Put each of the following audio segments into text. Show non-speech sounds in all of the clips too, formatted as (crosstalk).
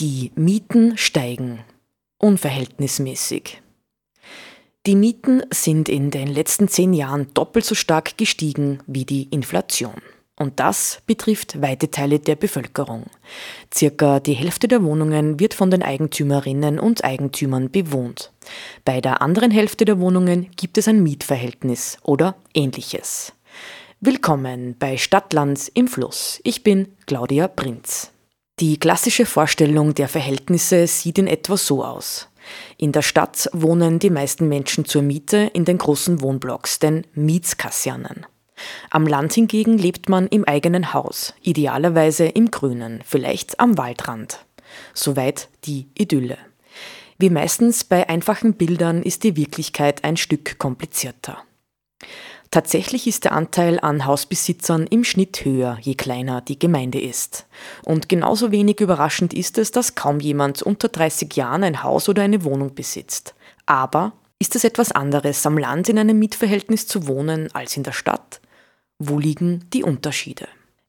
Die Mieten steigen. Unverhältnismäßig. Die Mieten sind in den letzten zehn Jahren doppelt so stark gestiegen wie die Inflation. Und das betrifft weite Teile der Bevölkerung. Circa die Hälfte der Wohnungen wird von den Eigentümerinnen und Eigentümern bewohnt. Bei der anderen Hälfte der Wohnungen gibt es ein Mietverhältnis oder ähnliches. Willkommen bei Stadtlands im Fluss. Ich bin Claudia Prinz. Die klassische Vorstellung der Verhältnisse sieht in etwa so aus. In der Stadt wohnen die meisten Menschen zur Miete in den großen Wohnblocks, den Mietskasernen. Am Land hingegen lebt man im eigenen Haus, idealerweise im Grünen, vielleicht am Waldrand. Soweit die Idylle. Wie meistens bei einfachen Bildern ist die Wirklichkeit ein Stück komplizierter. Tatsächlich ist der Anteil an Hausbesitzern im Schnitt höher, je kleiner die Gemeinde ist. Und genauso wenig überraschend ist es, dass kaum jemand unter 30 Jahren ein Haus oder eine Wohnung besitzt. Aber ist es etwas anderes, am Land in einem Mietverhältnis zu wohnen als in der Stadt? Wo liegen die Unterschiede?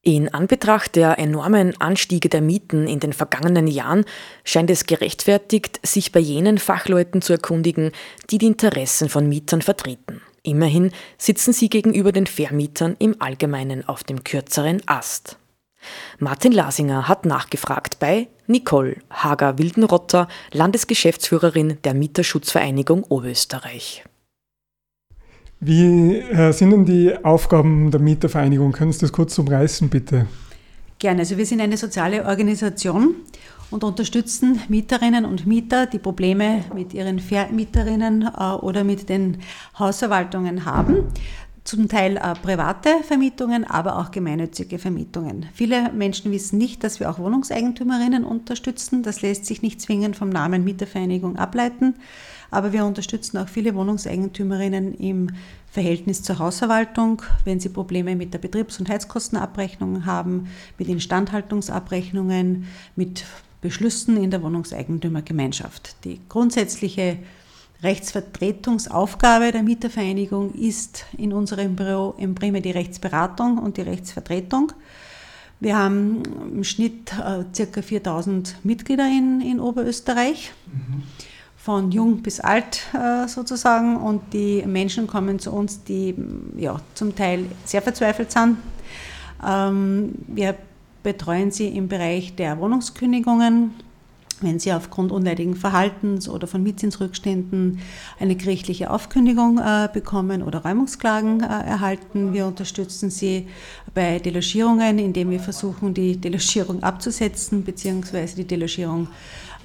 In Anbetracht der enormen Anstiege der Mieten in den vergangenen Jahren scheint es gerechtfertigt, sich bei jenen Fachleuten zu erkundigen, die die Interessen von Mietern vertreten. Immerhin sitzen sie gegenüber den Vermietern im Allgemeinen auf dem kürzeren Ast. Martin Lasinger hat nachgefragt bei Nicole Hager-Wildenrotter, Landesgeschäftsführerin der Mieterschutzvereinigung Oberösterreich. Wie äh, sind denn die Aufgaben der Mietervereinigung? Können Sie das kurz umreißen, bitte? Gerne. Also wir sind eine soziale Organisation und unterstützen Mieterinnen und Mieter, die Probleme mit ihren Vermieterinnen äh, oder mit den Hausverwaltungen haben. Zum Teil äh, private Vermietungen, aber auch gemeinnützige Vermietungen. Viele Menschen wissen nicht, dass wir auch Wohnungseigentümerinnen unterstützen. Das lässt sich nicht zwingend vom Namen Mietervereinigung ableiten. Aber wir unterstützen auch viele Wohnungseigentümerinnen im Verhältnis zur Hausverwaltung, wenn sie Probleme mit der Betriebs- und Heizkostenabrechnung haben, mit Instandhaltungsabrechnungen, mit Beschlüssen in der Wohnungseigentümergemeinschaft. Die grundsätzliche Rechtsvertretungsaufgabe der Mietervereinigung ist in unserem Büro im primär die Rechtsberatung und die Rechtsvertretung. Wir haben im Schnitt äh, ca. 4000 Mitglieder in, in Oberösterreich. Mhm von jung bis alt äh, sozusagen. Und die Menschen kommen zu uns, die ja, zum Teil sehr verzweifelt sind. Ähm, wir betreuen sie im Bereich der Wohnungskündigungen. Wenn Sie aufgrund unleidigen Verhaltens oder von Mietzinsrückständen eine gerichtliche Aufkündigung äh, bekommen oder Räumungsklagen äh, erhalten, wir unterstützen Sie bei Delogierungen, indem wir versuchen, die Delogierung abzusetzen bzw. die Delogierung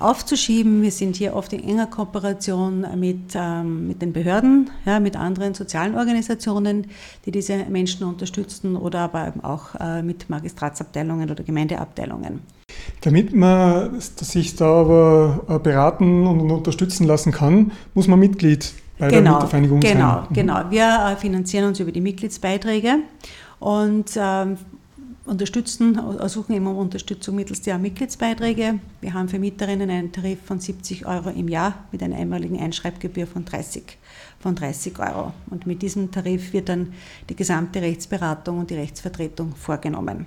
aufzuschieben. Wir sind hier oft in enger Kooperation mit, ähm, mit den Behörden, ja, mit anderen sozialen Organisationen, die diese Menschen unterstützen oder aber auch äh, mit Magistratsabteilungen oder Gemeindeabteilungen. Damit man sich da aber äh, beraten und unterstützen lassen kann, muss man Mitglied bei genau, der Mietervereinigung genau, sein. Genau, genau. Wir äh, finanzieren uns über die Mitgliedsbeiträge und ähm, unterstützen, suchen immer um Unterstützung mittels der Mitgliedsbeiträge. Wir haben für Mieterinnen einen Tarif von 70 Euro im Jahr mit einer einmaligen Einschreibgebühr von 30, von 30 Euro. Und mit diesem Tarif wird dann die gesamte Rechtsberatung und die Rechtsvertretung vorgenommen.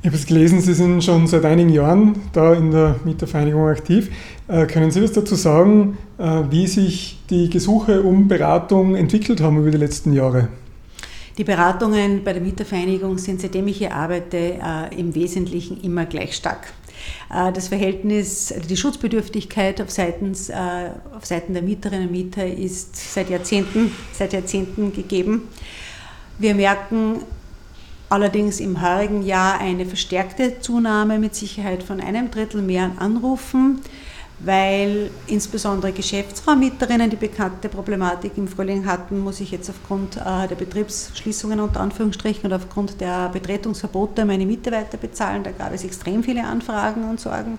Ich habe es gelesen, Sie sind schon seit einigen Jahren da in der Mietervereinigung aktiv. Äh, können Sie was dazu sagen, äh, wie sich die Gesuche um Beratung entwickelt haben über die letzten Jahre? Die Beratungen bei der Mietervereinigung sind, seitdem ich hier arbeite, äh, im Wesentlichen immer gleich stark. Äh, das Verhältnis, die Schutzbedürftigkeit auf, Seitens, äh, auf Seiten der Mieterinnen und Mieter ist seit Jahrzehnten, seit Jahrzehnten gegeben. Wir merken allerdings im heurigen Jahr eine verstärkte Zunahme mit Sicherheit von einem Drittel mehr an Anrufen weil insbesondere Geschäftsraummieterinnen die bekannte Problematik im Frühling hatten, muss ich jetzt aufgrund äh, der Betriebsschließungen unter Anführungsstrichen und aufgrund der Betretungsverbote meine Miete weiter bezahlen. Da gab es extrem viele Anfragen und Sorgen.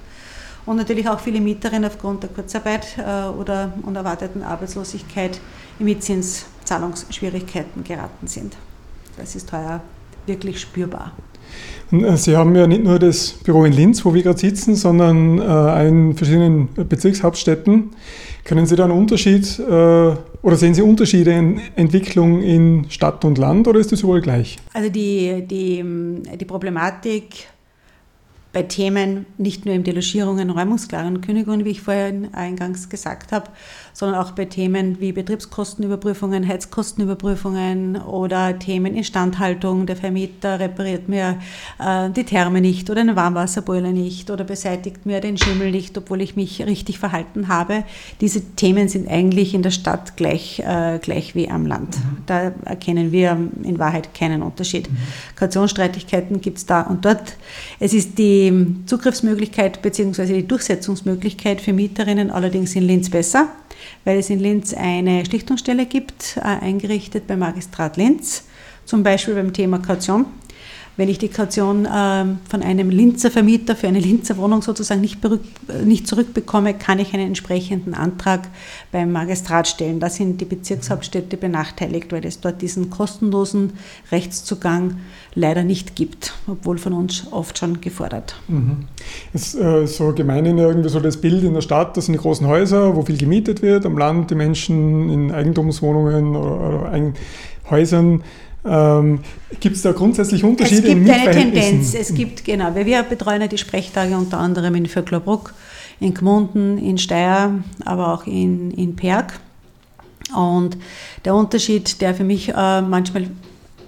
Und natürlich auch viele Mieterinnen aufgrund der Kurzarbeit äh, oder unerwarteten Arbeitslosigkeit in Mietzinszahlungsschwierigkeiten geraten sind. Das ist heuer wirklich spürbar. Sie haben ja nicht nur das Büro in Linz, wo wir gerade sitzen, sondern äh, in verschiedenen Bezirkshauptstädten. Können Sie da einen Unterschied äh, oder sehen Sie Unterschiede in Entwicklung in Stadt und Land oder ist das überall gleich? Also die, die, die Problematik bei Themen nicht nur im Delogierungen, Räumungsklagen und Kündigungen, wie ich vorhin eingangs gesagt habe, sondern auch bei Themen wie Betriebskostenüberprüfungen, Heizkostenüberprüfungen oder Themen Instandhaltung. Der Vermieter repariert mir äh, die Therme nicht oder einen Warmwasserboiler nicht oder beseitigt mir den Schimmel nicht, obwohl ich mich richtig verhalten habe. Diese Themen sind eigentlich in der Stadt gleich, äh, gleich wie am Land. Mhm. Da erkennen wir in Wahrheit keinen Unterschied. Mhm. Kautionsstreitigkeiten gibt es da und dort. Es ist die die Zugriffsmöglichkeit bzw. die Durchsetzungsmöglichkeit für Mieterinnen allerdings in Linz besser, weil es in Linz eine Schlichtungsstelle gibt, äh, eingerichtet beim Magistrat Linz, zum Beispiel beim Thema Kaution. Wenn ich die Kaution ähm, von einem Linzer Vermieter für eine Linzer Wohnung sozusagen nicht, nicht zurückbekomme, kann ich einen entsprechenden Antrag beim Magistrat stellen. Da sind die Bezirkshauptstädte benachteiligt, weil es dort diesen kostenlosen Rechtszugang leider nicht gibt, obwohl von uns oft schon gefordert. Mhm. Es ist äh, so gemeinhin irgendwie so das Bild in der Stadt, das sind die großen Häuser, wo viel gemietet wird, am Land die Menschen in Eigentumswohnungen oder, oder Häusern ähm, gibt es da grundsätzlich Unterschiede? Es gibt eine Tendenz. Es gibt, genau, weil wir betreuen ja die Sprechtage unter anderem in Vöcklerbruck, in Gmunden, in Steyr, aber auch in, in Perg. Und der Unterschied, der für mich äh, manchmal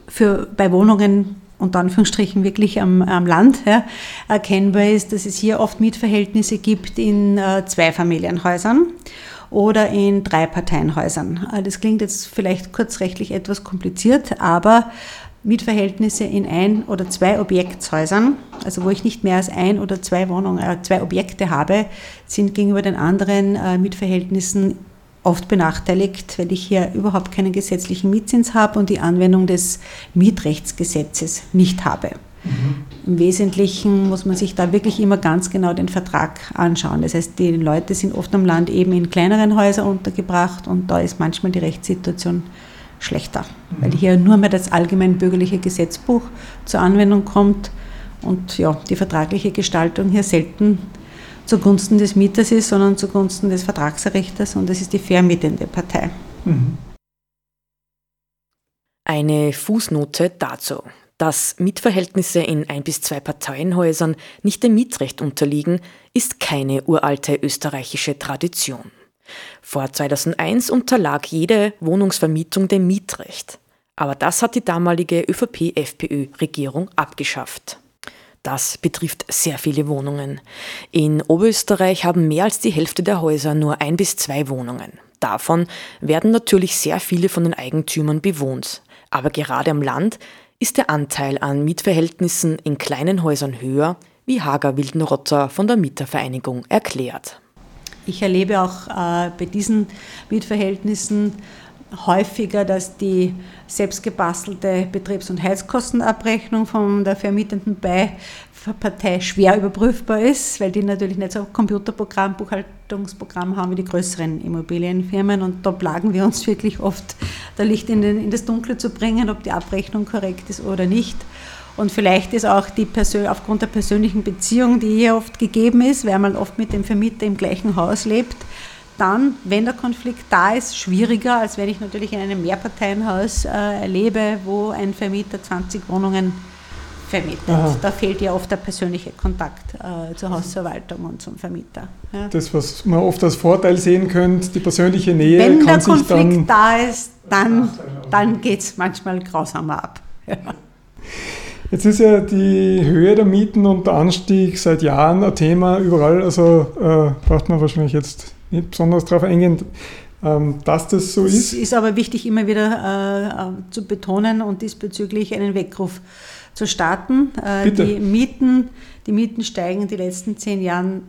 für, bei Wohnungen unter Anführungsstrichen wirklich am, am Land ja, erkennbar ist, dass es hier oft Mietverhältnisse gibt in äh, Zweifamilienhäusern oder in Dreiparteienhäusern. Äh, das klingt jetzt vielleicht kurzrechtlich etwas kompliziert, aber Mietverhältnisse in ein oder zwei Objektshäusern, also wo ich nicht mehr als ein oder zwei Wohnungen, äh, zwei Objekte habe, sind gegenüber den anderen äh, Mietverhältnissen oft benachteiligt, weil ich hier überhaupt keinen gesetzlichen Mietzins habe und die Anwendung des Mietrechtsgesetzes nicht habe. Im Wesentlichen muss man sich da wirklich immer ganz genau den Vertrag anschauen. Das heißt, die Leute sind oft am Land eben in kleineren Häusern untergebracht und da ist manchmal die Rechtssituation schlechter, mhm. weil hier nur mehr das allgemeinbürgerliche Gesetzbuch zur Anwendung kommt und ja, die vertragliche Gestaltung hier selten zugunsten des Mieters ist, sondern zugunsten des Vertragserrichters und das ist die vermietende Partei. Mhm. Eine Fußnote dazu. Dass Mietverhältnisse in ein bis zwei Parteienhäusern nicht dem Mietrecht unterliegen, ist keine uralte österreichische Tradition. Vor 2001 unterlag jede Wohnungsvermietung dem Mietrecht. Aber das hat die damalige ÖVP-FPÖ-Regierung abgeschafft. Das betrifft sehr viele Wohnungen. In Oberösterreich haben mehr als die Hälfte der Häuser nur ein bis zwei Wohnungen. Davon werden natürlich sehr viele von den Eigentümern bewohnt. Aber gerade am Land ist der Anteil an Mietverhältnissen in kleinen Häusern höher, wie Hager Wildenrotter von der Mietervereinigung erklärt. Ich erlebe auch äh, bei diesen Mietverhältnissen häufiger, dass die selbstgebastelte Betriebs- und Heizkostenabrechnung von der vermietenden Partei schwer überprüfbar ist, weil die natürlich nicht so ein Computerprogramm, Buchhaltungsprogramm haben wie die größeren Immobilienfirmen und da plagen wir uns wirklich oft, da Licht in, den, in das Dunkle zu bringen, ob die Abrechnung korrekt ist oder nicht. Und vielleicht ist auch die Persön aufgrund der persönlichen Beziehung, die hier oft gegeben ist, weil man oft mit dem Vermieter im gleichen Haus lebt, dann, wenn der Konflikt da ist, schwieriger, als wenn ich natürlich in einem Mehrparteienhaus äh, lebe, wo ein Vermieter 20 Wohnungen vermietet. Aha. Da fehlt ja oft der persönliche Kontakt äh, zur Hausverwaltung und zum Vermieter. Ja. Das, was man oft als Vorteil sehen könnte, die persönliche Nähe. Wenn der Konflikt da ist, dann, dann geht es manchmal grausamer ab. Ja. (laughs) Jetzt ist ja die Höhe der Mieten und der Anstieg seit Jahren ein Thema überall. Also äh, braucht man wahrscheinlich jetzt nicht besonders darauf eingehen, ähm, dass das so ist. Es ist aber wichtig, immer wieder äh, zu betonen und diesbezüglich einen Weckruf zu starten. Äh. Die Mieten, die Mieten steigen die letzten zehn Jahren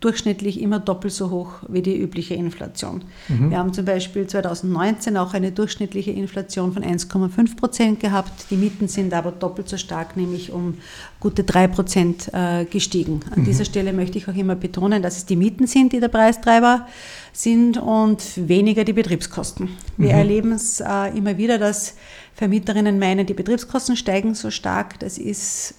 durchschnittlich immer doppelt so hoch wie die übliche Inflation. Mhm. Wir haben zum Beispiel 2019 auch eine durchschnittliche Inflation von 1,5 Prozent gehabt. Die Mieten sind aber doppelt so stark, nämlich um gute 3 Prozent äh, gestiegen. An mhm. dieser Stelle möchte ich auch immer betonen, dass es die Mieten sind, die der Preistreiber sind und weniger die Betriebskosten. Wir mhm. erleben es äh, immer wieder, dass Vermieterinnen meinen, die Betriebskosten steigen so stark. Das ist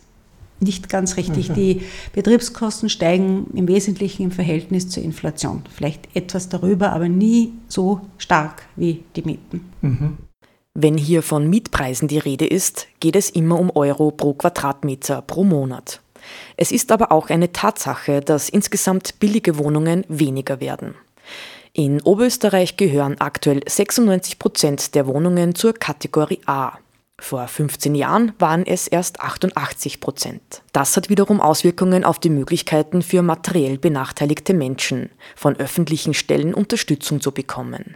nicht ganz richtig. Okay. Die Betriebskosten steigen im Wesentlichen im Verhältnis zur Inflation. Vielleicht etwas darüber, aber nie so stark wie die Mieten. Mhm. Wenn hier von Mietpreisen die Rede ist, geht es immer um Euro pro Quadratmeter pro Monat. Es ist aber auch eine Tatsache, dass insgesamt billige Wohnungen weniger werden. In Oberösterreich gehören aktuell 96 Prozent der Wohnungen zur Kategorie A. Vor 15 Jahren waren es erst 88 Prozent. Das hat wiederum Auswirkungen auf die Möglichkeiten für materiell benachteiligte Menschen, von öffentlichen Stellen Unterstützung zu bekommen.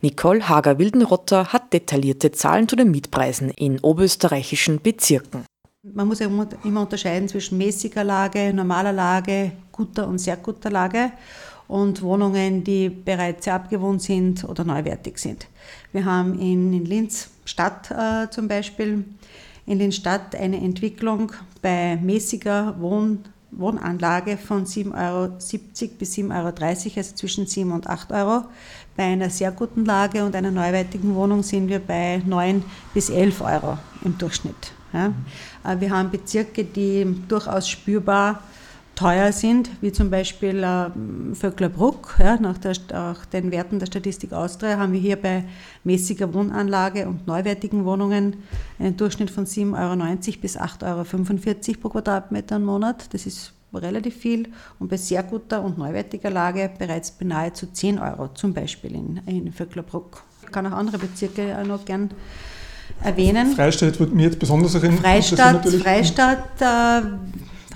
Nicole Hager-Wildenrotter hat detaillierte Zahlen zu den Mietpreisen in oberösterreichischen Bezirken. Man muss ja immer unterscheiden zwischen mäßiger Lage, normaler Lage, guter und sehr guter Lage und Wohnungen, die bereits sehr abgewohnt sind oder neuwertig sind. Wir haben in, in Linz Stadt äh, zum Beispiel, in Linz Stadt eine Entwicklung bei mäßiger Wohn, Wohnanlage von 7,70 Euro bis 7,30 Euro, also zwischen 7 und 8 Euro. Bei einer sehr guten Lage und einer neuwertigen Wohnung sind wir bei 9 bis 11 Euro im Durchschnitt. Ja. Äh, wir haben Bezirke, die durchaus spürbar teuer sind, wie zum Beispiel äh, Vöcklerbruck. Ja, nach, der, nach, den Werten der Statistik Austria haben wir hier bei mäßiger Wohnanlage und neuwertigen Wohnungen einen Durchschnitt von 7,90 Euro bis 8,45 Euro pro Quadratmeter im Monat. Das ist relativ viel und bei sehr guter und neuwertiger Lage bereits bei nahezu 10 Euro, zum Beispiel in, in Vöcklerbruck. Ich kann auch andere Bezirke noch gern erwähnen. Freistadt wird mir jetzt besonders erinnern. Freistadt, Freistadt äh,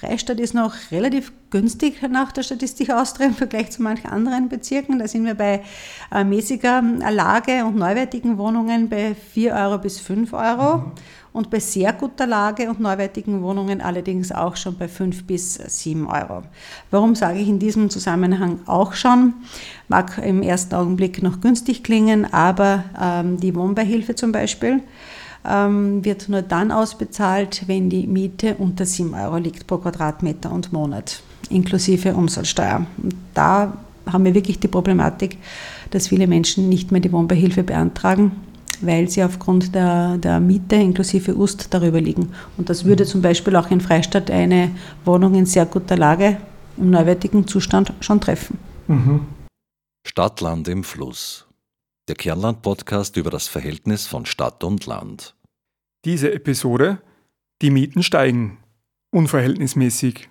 Freistadt ist noch relativ günstig nach der Statistik Austria im Vergleich zu manchen anderen Bezirken. Da sind wir bei äh, mäßiger Lage und neuwertigen Wohnungen bei 4 Euro bis 5 Euro. Mhm. Und bei sehr guter Lage und neuwertigen Wohnungen allerdings auch schon bei 5 bis 7 Euro. Warum sage ich in diesem Zusammenhang auch schon? Mag im ersten Augenblick noch günstig klingen, aber ähm, die Wohnbeihilfe zum Beispiel ähm, wird nur dann ausbezahlt, wenn die Miete unter 7 Euro liegt pro Quadratmeter und Monat, inklusive Umsatzsteuer. Und da haben wir wirklich die Problematik, dass viele Menschen nicht mehr die Wohnbeihilfe beantragen, weil sie aufgrund der, der Miete inklusive Ust darüber liegen. Und das würde zum Beispiel auch in Freistadt eine Wohnung in sehr guter Lage im neuwertigen Zustand schon treffen. Mhm. Stadtland im Fluss der Kernland-Podcast über das Verhältnis von Stadt und Land. Diese Episode: Die Mieten steigen. Unverhältnismäßig.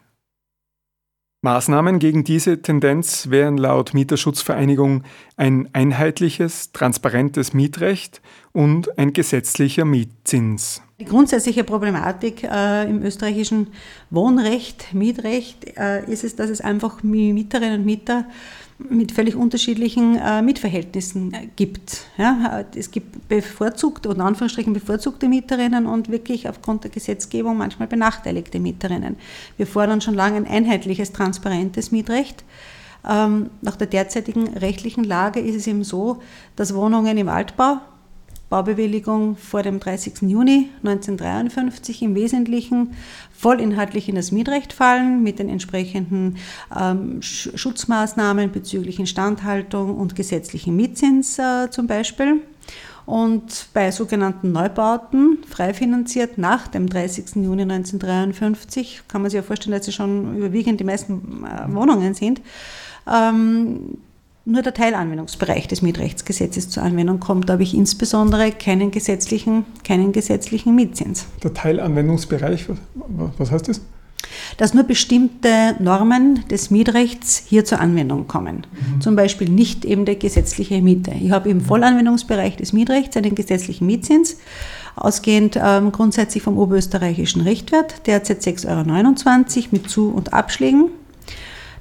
Maßnahmen gegen diese Tendenz wären laut Mieterschutzvereinigung ein einheitliches, transparentes Mietrecht und ein gesetzlicher Mietzins. Die grundsätzliche Problematik äh, im österreichischen Wohnrecht, Mietrecht, äh, ist es, dass es einfach Mieterinnen und Mieter mit völlig unterschiedlichen äh, Mietverhältnissen äh, gibt. Ja, es gibt bevorzugte oder Anführungsstrichen bevorzugte Mieterinnen und wirklich aufgrund der Gesetzgebung manchmal benachteiligte Mieterinnen. Wir fordern schon lange ein einheitliches, transparentes Mietrecht. Ähm, nach der derzeitigen rechtlichen Lage ist es eben so, dass Wohnungen im Altbau Baubewilligung vor dem 30. Juni 1953 im Wesentlichen vollinhaltlich in das Mietrecht fallen mit den entsprechenden ähm, Schutzmaßnahmen bezüglich Instandhaltung und gesetzlichen Mietzins äh, zum Beispiel. Und bei sogenannten Neubauten, frei finanziert nach dem 30. Juni 1953, kann man sich ja vorstellen, dass sie schon überwiegend die meisten äh, Wohnungen sind, ähm, nur der Teilanwendungsbereich des Mietrechtsgesetzes zur Anwendung kommt. Da habe ich insbesondere keinen gesetzlichen, keinen gesetzlichen Mietzins. Der Teilanwendungsbereich, was heißt das? Dass nur bestimmte Normen des Mietrechts hier zur Anwendung kommen. Mhm. Zum Beispiel nicht eben der gesetzliche Miete. Ich habe im Vollanwendungsbereich des Mietrechts einen gesetzlichen Mietzins, ausgehend ähm, grundsätzlich vom oberösterreichischen Richtwert, derzeit 6,29 Euro mit Zu- und Abschlägen.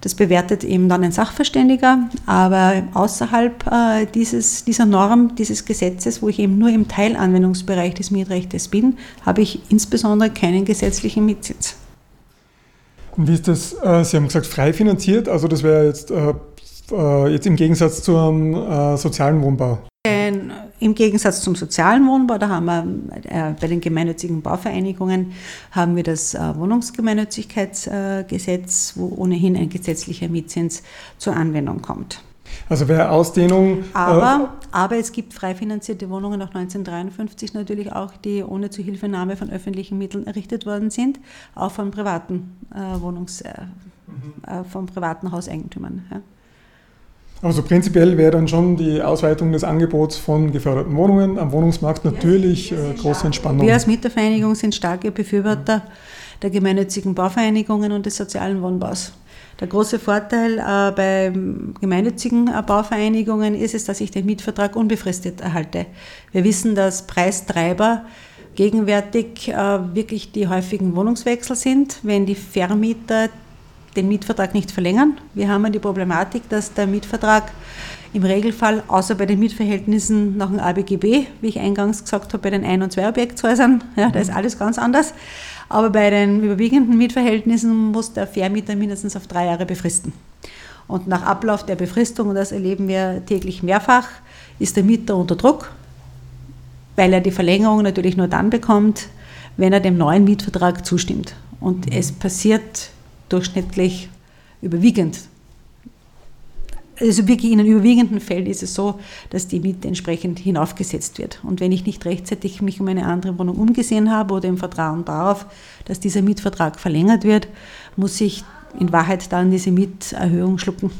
Das bewertet eben dann ein Sachverständiger, aber außerhalb äh, dieses, dieser Norm, dieses Gesetzes, wo ich eben nur im Teilanwendungsbereich des Mietrechtes bin, habe ich insbesondere keinen gesetzlichen. Und wie ist das? Äh, Sie haben gesagt, frei finanziert, also das wäre jetzt, äh, äh, jetzt im Gegensatz zum sozialen Wohnbau. Im Gegensatz zum sozialen Wohnbau, da haben wir bei den gemeinnützigen Bauvereinigungen haben wir das Wohnungsgemeinnützigkeitsgesetz, wo ohnehin ein gesetzlicher Mietzins zur Anwendung kommt. Also wäre Ausdehnung. Aber, äh, aber es gibt frei finanzierte Wohnungen nach 1953 natürlich auch, die ohne Zuhilfenahme von öffentlichen Mitteln errichtet worden sind, auch von privaten äh, Wohnungs, äh, mhm. von privaten Hauseigentümern. Ja. Also prinzipiell wäre dann schon die Ausweitung des Angebots von geförderten Wohnungen am Wohnungsmarkt natürlich äh, große Entspannung. Wir als Mietervereinigung sind starke Befürworter der gemeinnützigen Bauvereinigungen und des sozialen Wohnbaus. Der große Vorteil äh, bei gemeinnützigen äh, Bauvereinigungen ist es, dass ich den Mietvertrag unbefristet erhalte. Wir wissen, dass Preistreiber gegenwärtig äh, wirklich die häufigen Wohnungswechsel sind, wenn die Vermieter den Mietvertrag nicht verlängern. Wir haben ja die Problematik, dass der Mietvertrag im Regelfall, außer bei den Mietverhältnissen nach dem ABGB, wie ich eingangs gesagt habe, bei den Ein- und Zwei-Objektshäusern, ja, da ist alles ganz anders, aber bei den überwiegenden Mietverhältnissen muss der Vermieter mindestens auf drei Jahre befristen. Und nach Ablauf der Befristung, und das erleben wir täglich mehrfach, ist der Mieter unter Druck, weil er die Verlängerung natürlich nur dann bekommt, wenn er dem neuen Mietvertrag zustimmt. Und mhm. es passiert durchschnittlich überwiegend also wirklich in den überwiegenden Fällen ist es so, dass die Miete entsprechend hinaufgesetzt wird. Und wenn ich nicht rechtzeitig mich um eine andere Wohnung umgesehen habe oder im Vertrauen darauf, dass dieser Mietvertrag verlängert wird, muss ich in Wahrheit dann diese Mieterhöhung schlucken.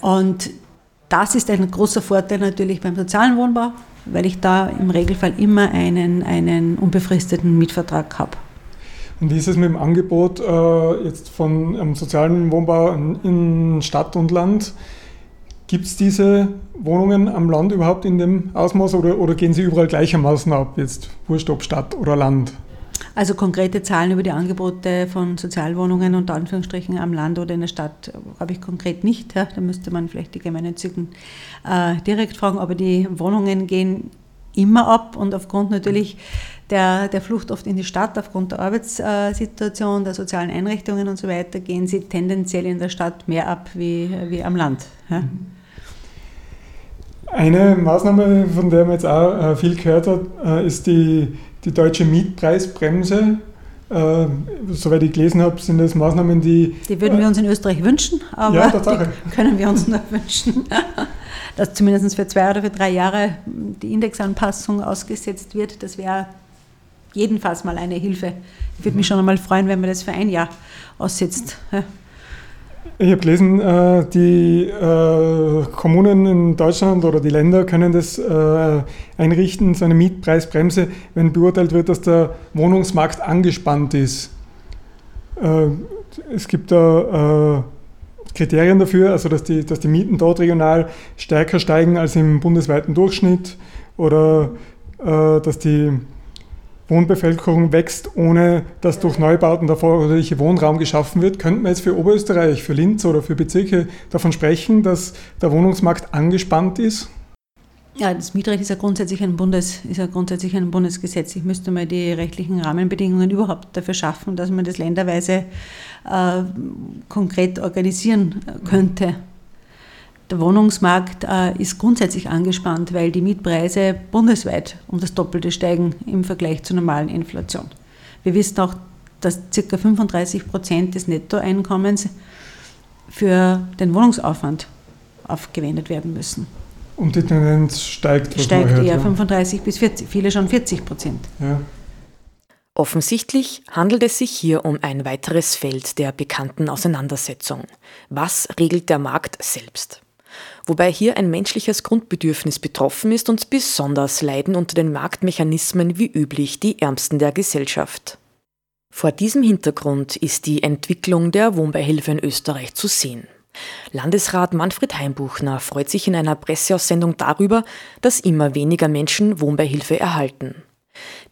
Und das ist ein großer Vorteil natürlich beim sozialen Wohnbau, weil ich da im Regelfall immer einen, einen unbefristeten Mietvertrag habe. Und wie ist es mit dem Angebot äh, jetzt von ähm, sozialen Wohnbau in, Stadt und Land? Gibt es diese Wohnungen am Land überhaupt in dem Ausmaß oder, oder gehen sie überall gleichermaßen ab, jetzt wurscht ob Stadt oder Land? Also konkrete Zahlen über die Angebote von Sozialwohnungen unter Anführungsstrichen am Land oder in der Stadt habe ich konkret nicht. Ja. Da müsste man vielleicht die Gemeinnützigen äh, direkt fragen, aber die Wohnungen gehen immer ab und aufgrund natürlich der, der Flucht oft in die Stadt, aufgrund der Arbeitssituation, der sozialen Einrichtungen und so weiter, gehen sie tendenziell in der Stadt mehr ab wie, wie am Land. Ja? Eine Maßnahme, von der man jetzt auch äh, viel gehört hat, äh, ist die, die deutsche Mietpreisbremse. Äh, soweit ich gelesen habe, sind das Maßnahmen, die. Die würden wir uns in Österreich wünschen, aber ja, die können wir uns nur wünschen dass zumindest für zwei oder für drei Jahre die Indexanpassung ausgesetzt wird. Das wäre jedenfalls mal eine Hilfe. Ich würde mich schon einmal freuen, wenn man das für ein Jahr aussetzt. Ich habe gelesen, äh, die äh, Kommunen in Deutschland oder die Länder können das äh, einrichten, so eine Mietpreisbremse, wenn beurteilt wird, dass der Wohnungsmarkt angespannt ist. Es gibt da Kriterien dafür, also dass die, dass die Mieten dort regional stärker steigen als im bundesweiten Durchschnitt oder äh, dass die Wohnbevölkerung wächst, ohne dass durch Neubauten der erforderliche Wohnraum geschaffen wird. Könnten wir jetzt für Oberösterreich, für Linz oder für Bezirke davon sprechen, dass der Wohnungsmarkt angespannt ist? Ja, das Mietrecht ist ja grundsätzlich ein, Bundes, ist ja grundsätzlich ein Bundesgesetz. Ich müsste mal die rechtlichen Rahmenbedingungen überhaupt dafür schaffen, dass man das länderweise äh, konkret organisieren könnte. Der Wohnungsmarkt äh, ist grundsätzlich angespannt, weil die Mietpreise bundesweit um das Doppelte steigen im Vergleich zur normalen Inflation. Wir wissen auch, dass ca. 35 Prozent des Nettoeinkommens für den Wohnungsaufwand aufgewendet werden müssen. Und die Tendenz steigt. Was steigt eher ja. 35 bis 40, viele schon 40 Prozent. Ja. Offensichtlich handelt es sich hier um ein weiteres Feld der bekannten Auseinandersetzung. Was regelt der Markt selbst? Wobei hier ein menschliches Grundbedürfnis betroffen ist und besonders leiden unter den Marktmechanismen wie üblich die Ärmsten der Gesellschaft. Vor diesem Hintergrund ist die Entwicklung der Wohnbeihilfe in Österreich zu sehen. Landesrat Manfred Heimbuchner freut sich in einer Presseaussendung darüber, dass immer weniger Menschen Wohnbeihilfe erhalten.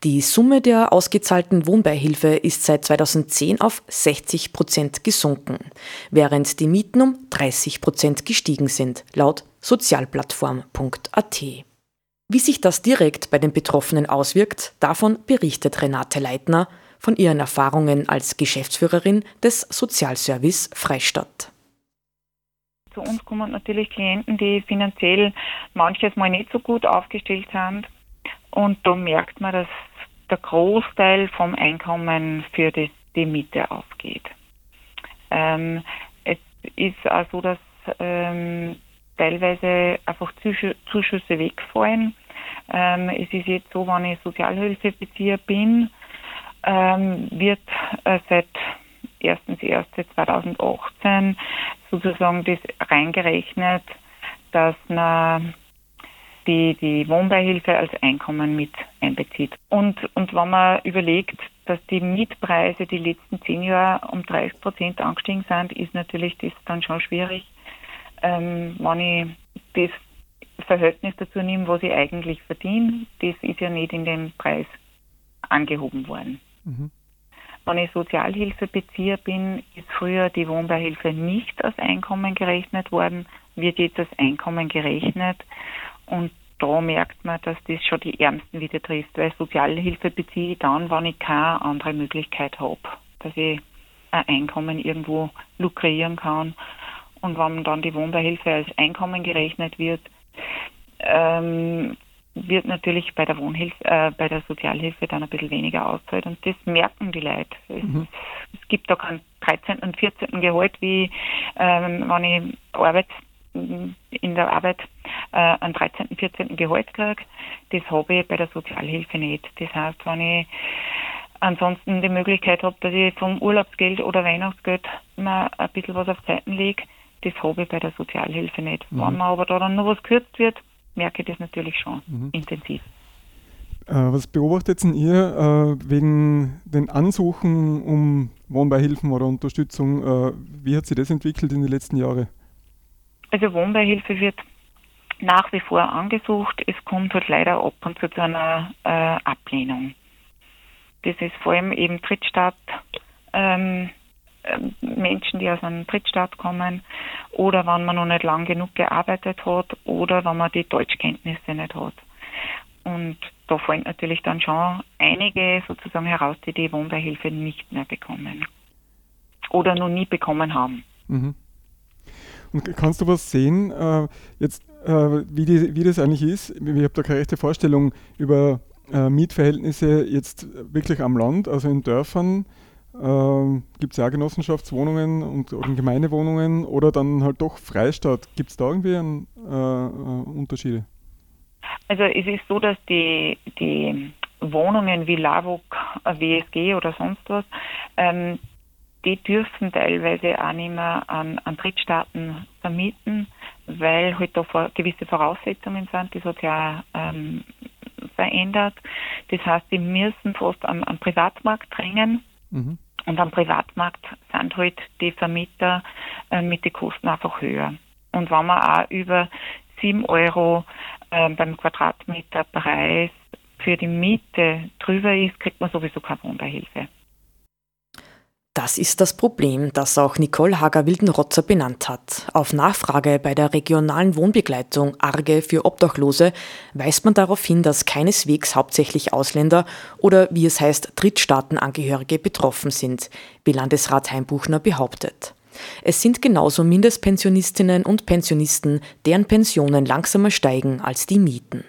Die Summe der ausgezahlten Wohnbeihilfe ist seit 2010 auf 60 Prozent gesunken, während die Mieten um 30 Prozent gestiegen sind, laut sozialplattform.at. Wie sich das direkt bei den Betroffenen auswirkt, davon berichtet Renate Leitner von ihren Erfahrungen als Geschäftsführerin des Sozialservice Freistadt. Zu uns kommen natürlich Klienten, die finanziell manches Mal nicht so gut aufgestellt sind. Und da merkt man, dass der Großteil vom Einkommen für die, die Miete ausgeht. Ähm, es ist auch so, dass ähm, teilweise einfach Zuschüsse wegfallen. Ähm, es ist jetzt so, wenn ich Sozialhilfebezieher bin, ähm, wird äh, seit 1.1.2018 sozusagen das reingerechnet, dass man die, die Wohnbeihilfe als Einkommen mit einbezieht. Und, und wenn man überlegt, dass die Mietpreise die letzten zehn Jahre um 30 Prozent angestiegen sind, ist natürlich das dann schon schwierig, ähm, wenn ich das Verhältnis dazu nehme, was ich eigentlich verdiene. Das ist ja nicht in den Preis angehoben worden. Mhm. Wenn ich Sozialhilfebezieher bin, ist früher die Wohnbeihilfe nicht als Einkommen gerechnet worden, wird jetzt als Einkommen gerechnet. Und da merkt man, dass das schon die Ärmsten wieder trifft, weil Sozialhilfe beziehe ich dann, wenn ich keine andere Möglichkeit habe, dass ich ein Einkommen irgendwo lukrieren kann. Und wenn dann die Wohnbeihilfe als Einkommen gerechnet wird, ähm, wird natürlich bei der Wohnhilfe, äh, bei der Sozialhilfe dann ein bisschen weniger auszahlt und das merken die Leute. Mhm. Es, es, gibt da keinen 13. und 14. Gehalt, wie ähm, wenn ich Arbeit in der Arbeit äh, einen 13., 14. Gehalt kriege. Das habe ich bei der Sozialhilfe nicht. Das heißt, wenn ich ansonsten die Möglichkeit habe, dass ich vom Urlaubsgeld oder Weihnachtsgeld mal ein bisschen was auf Seiten lege, das habe ich bei der Sozialhilfe nicht. Mhm. Wenn man aber da dann noch was gekürzt wird, merke ich das natürlich schon mhm. intensiv. Äh, was beobachtet ihr äh, wegen den Ansuchen um Wohnbeihilfen oder Unterstützung? Äh, wie hat sich das entwickelt in den letzten Jahren? Also Wohnbeihilfe wird nach wie vor angesucht. Es kommt halt leider ab und zu zu einer äh, Ablehnung. Das ist vor allem eben Drittstaat, ähm, ähm, Menschen, die aus einem Drittstaat kommen oder wenn man noch nicht lang genug gearbeitet hat oder wenn man die Deutschkenntnisse nicht hat. Und da fallen natürlich dann schon einige sozusagen heraus, die die Wohnbeihilfe nicht mehr bekommen oder noch nie bekommen haben. Mhm. Und kannst du was sehen, äh, jetzt, äh, wie, die, wie das eigentlich ist? Ich habe da keine rechte Vorstellung über äh, Mietverhältnisse jetzt wirklich am Land, also in Dörfern. Äh, Gibt es ja Genossenschaftswohnungen und, und Gemeindewohnungen oder dann halt doch Freistaat? Gibt es da irgendwie einen, äh, äh, Unterschiede? Also es ist so, dass die, die Wohnungen wie LAVOG, WSG oder sonst was, ähm, die dürfen teilweise auch nicht mehr an, an Drittstaaten vermieten, weil halt da gewisse Voraussetzungen sind, die ja ähm, verändert. Das heißt, die müssen fast am, am Privatmarkt drängen. Mhm. Und am Privatmarkt sind halt die Vermieter äh, mit den Kosten einfach höher. Und wenn man auch über 7 Euro äh, beim Quadratmeter Preis für die Miete drüber ist, kriegt man sowieso keine Wohnbeihilfe. Das ist das Problem, das auch Nicole Hager-Wildenrotzer benannt hat. Auf Nachfrage bei der regionalen Wohnbegleitung Arge für Obdachlose weist man darauf hin, dass keineswegs hauptsächlich Ausländer oder wie es heißt Drittstaatenangehörige betroffen sind, wie Landesrat Heimbuchner behauptet. Es sind genauso Mindestpensionistinnen und Pensionisten, deren Pensionen langsamer steigen als die Mieten.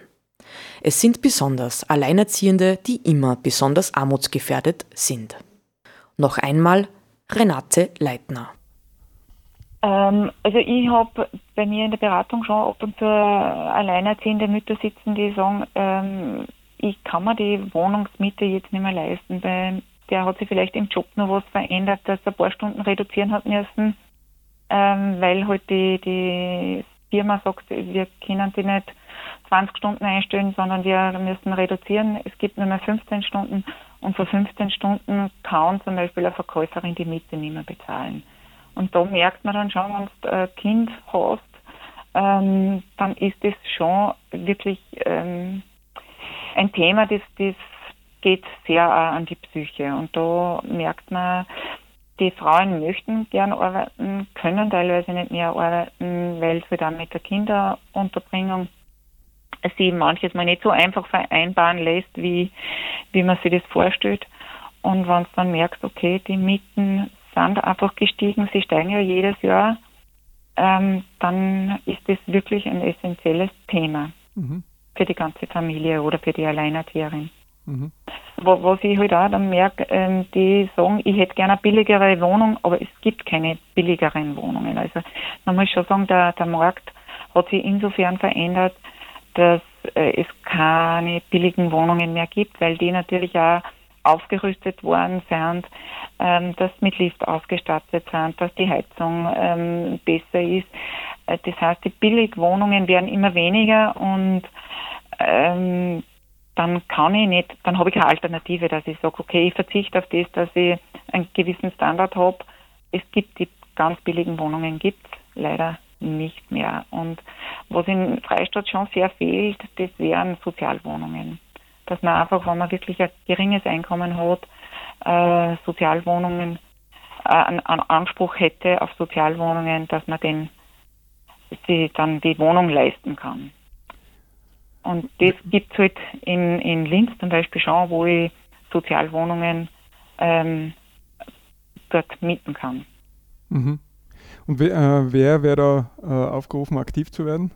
Es sind besonders Alleinerziehende, die immer besonders armutsgefährdet sind. Noch einmal Renate Leitner. Ähm, also ich habe bei mir in der Beratung schon ab und zu alleinerziehende Mütter sitzen, die sagen, ähm, ich kann mir die Wohnungsmiete jetzt nicht mehr leisten, weil der hat sich vielleicht im Job noch was verändert, dass er ein paar Stunden reduzieren hat müssen, ähm, weil halt die, die Firma sagt, wir können sie nicht 20 Stunden einstellen, sondern wir müssen reduzieren. Es gibt nur mehr 15 Stunden und für 15 Stunden kann zum Beispiel eine Verkäuferin die Miete nicht mehr bezahlen. Und da merkt man dann schon, wenn du ein Kind hast, ähm, dann ist das schon wirklich ähm, ein Thema, das, das geht sehr an die Psyche. Und da merkt man, die Frauen möchten gern arbeiten, können teilweise nicht mehr arbeiten, weil sie dann mit der Kinderunterbringung sie manches Mal nicht so einfach vereinbaren lässt, wie, wie man sich das vorstellt. Und wenn du dann merkst, okay, die Mieten sind einfach gestiegen, sie steigen ja jedes Jahr, ähm, dann ist das wirklich ein essentielles Thema mhm. für die ganze Familie oder für die Alleinerzieherin. Mhm. Wo, was ich halt auch dann merke, ähm, die sagen, ich hätte gerne eine billigere Wohnung, aber es gibt keine billigeren Wohnungen. Also man muss schon sagen, der, der Markt hat sich insofern verändert, dass äh, es keine billigen Wohnungen mehr gibt, weil die natürlich auch aufgerüstet worden sind, ähm, dass mit Lift ausgestattet sind, dass die Heizung ähm, besser ist. Äh, das heißt, die Billigwohnungen werden immer weniger und ähm, dann kann ich nicht, dann habe ich keine Alternative, dass ich sage, okay, ich verzichte auf das, dass ich einen gewissen Standard habe. Es gibt die ganz billigen Wohnungen, gibt es leider nicht mehr. Und was in Freistadt schon sehr fehlt, das wären Sozialwohnungen. Dass man einfach, wenn man wirklich ein geringes Einkommen hat, äh, Sozialwohnungen, äh, einen, Anspruch hätte auf Sozialwohnungen, dass man den, sie dann die Wohnung leisten kann. Und das gibt es halt in, in Linz zum Beispiel schon, wo ich Sozialwohnungen ähm, dort mieten kann. Mhm. Und wer, äh, wer wäre da äh, aufgerufen, aktiv zu werden?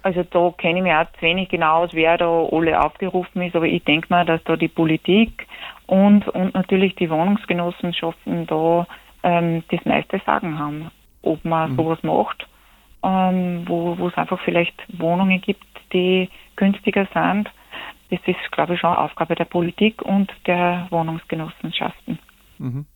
Also da kenne ich mich auch zu wenig genau aus, wer da alle aufgerufen ist, aber ich denke mal, dass da die Politik und, und natürlich die Wohnungsgenossenschaften da ähm, das meiste Sagen haben, ob man mhm. sowas macht, ähm, wo, wo es einfach vielleicht Wohnungen gibt, die günstiger sind. Das ist, glaube ich, schon Aufgabe der Politik und der Wohnungsgenossenschaften. Mhm.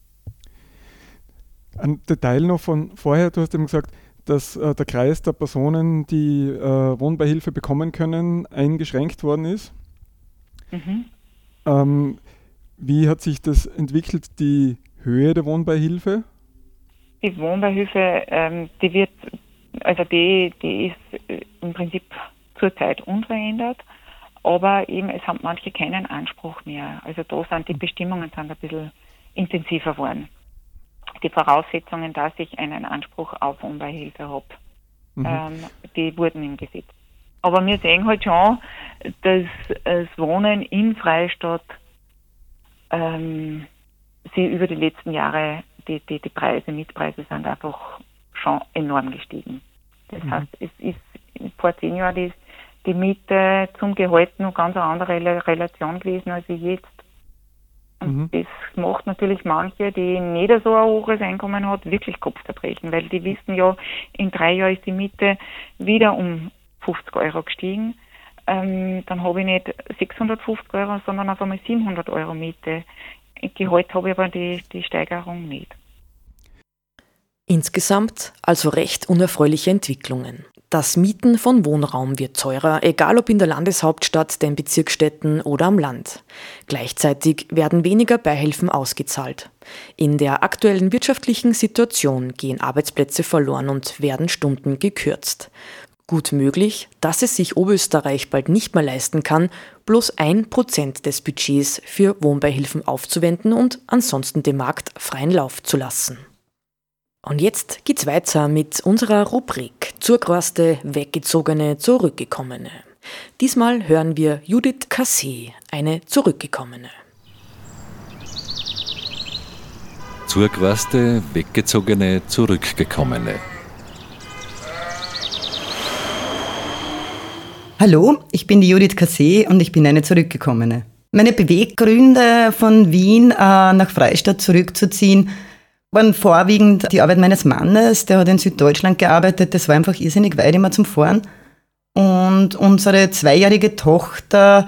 Ein Detail noch von vorher, du hast eben gesagt, dass äh, der Kreis der Personen, die äh, Wohnbeihilfe bekommen können, eingeschränkt worden ist. Mhm. Ähm, wie hat sich das entwickelt, die Höhe der Wohnbeihilfe? Die Wohnbeihilfe, ähm, die wird, also die, die ist äh, im Prinzip zurzeit unverändert, aber eben es haben manche keinen Anspruch mehr. Also da sind die Bestimmungen sind ein bisschen intensiver geworden. Die Voraussetzungen, dass ich einen Anspruch auf Wohnbeihilfe habe, mhm. ähm, die wurden im Gesetz. Aber wir sehen halt schon, dass das Wohnen in Freistadt ähm, sie über die letzten Jahre, die, die, die Preise, Mietpreise sind einfach schon enorm gestiegen. Das mhm. heißt, es ist vor zehn Jahren die, die Miete zum Gehalt noch ganz eine andere Relation gewesen als jetzt. Und mhm. das macht natürlich manche, die nicht so ein hohes Einkommen hat, wirklich Kopfzerbrechen, weil die wissen ja, in drei Jahren ist die Miete wieder um 50 Euro gestiegen. Ähm, dann habe ich nicht 650 Euro, sondern auf einmal 700 Euro Miete. Gehalt habe ich aber die, die Steigerung nicht. Insgesamt also recht unerfreuliche Entwicklungen. Das Mieten von Wohnraum wird teurer, egal ob in der Landeshauptstadt, den Bezirksstädten oder am Land. Gleichzeitig werden weniger Beihilfen ausgezahlt. In der aktuellen wirtschaftlichen Situation gehen Arbeitsplätze verloren und werden Stunden gekürzt. Gut möglich, dass es sich Oberösterreich bald nicht mehr leisten kann, bloß ein Prozent des Budgets für Wohnbeihilfen aufzuwenden und ansonsten dem Markt freien Lauf zu lassen. Und jetzt geht's weiter mit unserer Rubrik Zurquaste, Weggezogene, Zurückgekommene. Diesmal hören wir Judith Cassé, eine Zurückgekommene. Zurquaste, Weggezogene, Zurückgekommene. Hallo, ich bin die Judith Cassé und ich bin eine Zurückgekommene. Meine Beweggründe, von Wien äh, nach Freistadt zurückzuziehen, waren vorwiegend die Arbeit meines Mannes, der hat in Süddeutschland gearbeitet, das war einfach irrsinnig weit immer zum Fahren. Und unsere zweijährige Tochter,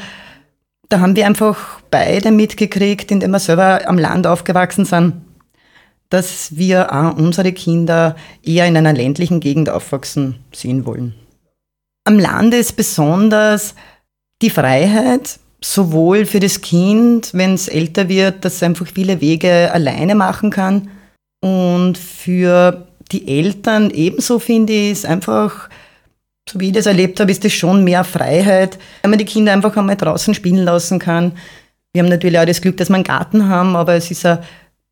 da haben wir einfach beide mitgekriegt, indem wir selber am Land aufgewachsen sind, dass wir auch unsere Kinder eher in einer ländlichen Gegend aufwachsen sehen wollen. Am Land ist besonders die Freiheit, sowohl für das Kind, wenn es älter wird, dass es einfach viele Wege alleine machen kann, und für die Eltern ebenso finde ich es einfach, so wie ich das erlebt habe, ist es schon mehr Freiheit, wenn man die Kinder einfach einmal draußen spielen lassen kann. Wir haben natürlich auch das Glück, dass wir einen Garten haben, aber es ist ja,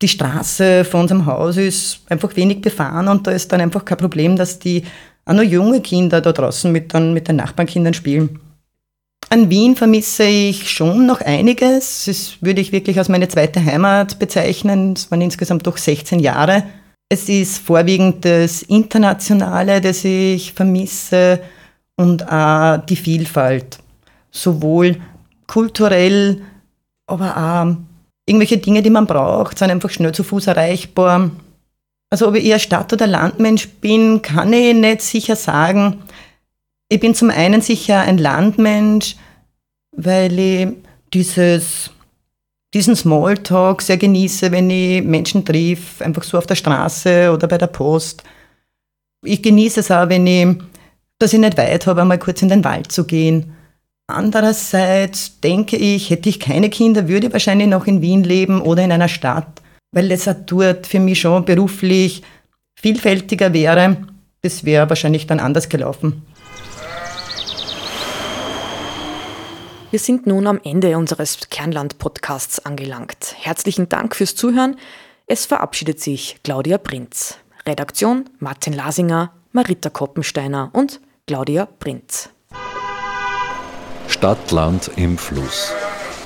die Straße vor unserem Haus ist einfach wenig befahren und da ist dann einfach kein Problem, dass die auch noch junge Kinder da draußen mit, dann, mit den Nachbarnkindern spielen. An Wien vermisse ich schon noch einiges. Das würde ich wirklich als meine zweite Heimat bezeichnen. Es waren insgesamt doch 16 Jahre. Es ist vorwiegend das Internationale, das ich vermisse und auch die Vielfalt. Sowohl kulturell, aber auch irgendwelche Dinge, die man braucht, sind einfach schnell zu Fuß erreichbar. Also ob ich eher Stadt- oder Landmensch bin, kann ich nicht sicher sagen. Ich bin zum einen sicher ein Landmensch, weil ich dieses, diesen Smalltalk sehr genieße, wenn ich Menschen triff, einfach so auf der Straße oder bei der Post. Ich genieße es auch, wenn ich, dass ich nicht weit habe, einmal kurz in den Wald zu gehen. Andererseits denke ich, hätte ich keine Kinder, würde ich wahrscheinlich noch in Wien leben oder in einer Stadt, weil es dort für mich schon beruflich vielfältiger wäre. Das wäre wahrscheinlich dann anders gelaufen. Wir sind nun am Ende unseres Kernland-Podcasts angelangt. Herzlichen Dank fürs Zuhören. Es verabschiedet sich Claudia Prinz. Redaktion Martin Lasinger, Marita Koppensteiner und Claudia Prinz. Stadt, Land im Fluss.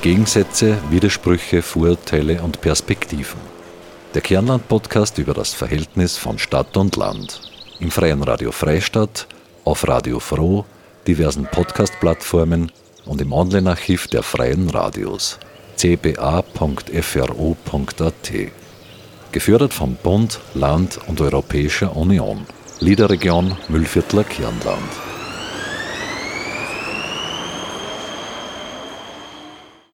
Gegensätze, Widersprüche, Vorurteile und Perspektiven. Der Kernland-Podcast über das Verhältnis von Stadt und Land. Im freien Radio Freistadt, auf Radio Froh, diversen Podcast-Plattformen und im Online-Archiv der freien Radios cba.fro.at. Gefördert vom Bund, Land und Europäischer Union. Liederregion Müllviertler Kirnland.